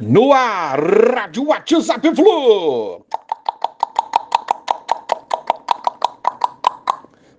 No ar, Rádio WhatsApp Flu.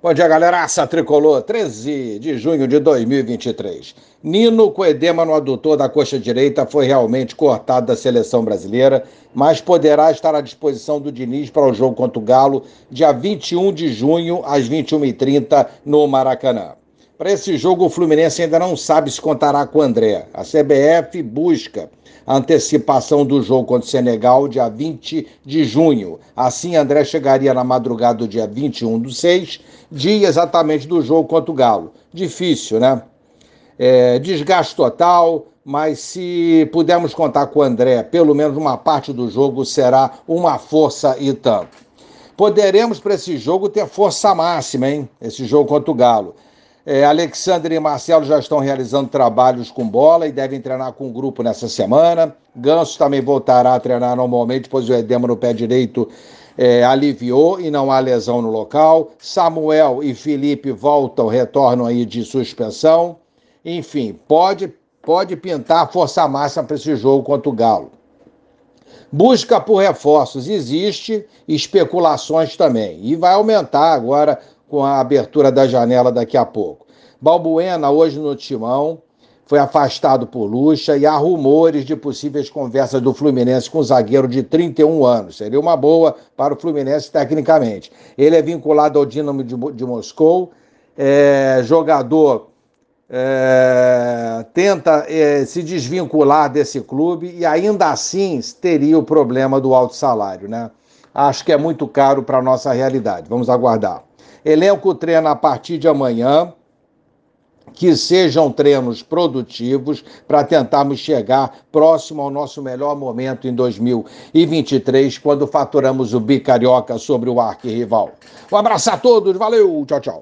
Bom dia, galera. Aça tricolor, 13 de junho de 2023. Nino, com edema no adutor da coxa direita, foi realmente cortado da seleção brasileira, mas poderá estar à disposição do Diniz para o jogo contra o Galo, dia 21 de junho, às 21h30, no Maracanã. Para esse jogo, o Fluminense ainda não sabe se contará com o André. A CBF busca a antecipação do jogo contra o Senegal, dia 20 de junho. Assim, André chegaria na madrugada do dia 21 do 6, dia exatamente do jogo contra o Galo. Difícil, né? É, desgaste total, mas se pudermos contar com o André, pelo menos uma parte do jogo será uma força e tanto. Poderemos para esse jogo ter força máxima, hein? Esse jogo contra o Galo. É, Alexandre e Marcelo já estão realizando trabalhos com bola e devem treinar com o grupo nessa semana. Ganso também voltará a treinar normalmente, pois o edema no pé direito é, aliviou e não há lesão no local. Samuel e Felipe voltam, retornam aí de suspensão. Enfim, pode, pode pintar força máxima para esse jogo contra o Galo. Busca por reforços existe, especulações também. E vai aumentar agora com a abertura da janela daqui a pouco. Balbuena, hoje no Timão, foi afastado por Lucha e há rumores de possíveis conversas do Fluminense com o zagueiro de 31 anos. Seria uma boa para o Fluminense tecnicamente. Ele é vinculado ao Dinamo de, de Moscou, é, jogador é, tenta é, se desvincular desse clube e ainda assim teria o problema do alto salário, né? Acho que é muito caro para a nossa realidade. Vamos aguardar. Elenco treina a partir de amanhã. Que sejam treinos produtivos para tentarmos chegar próximo ao nosso melhor momento em 2023, quando faturamos o bicarioca sobre o arquirrival. Um abraço a todos, valeu, tchau, tchau.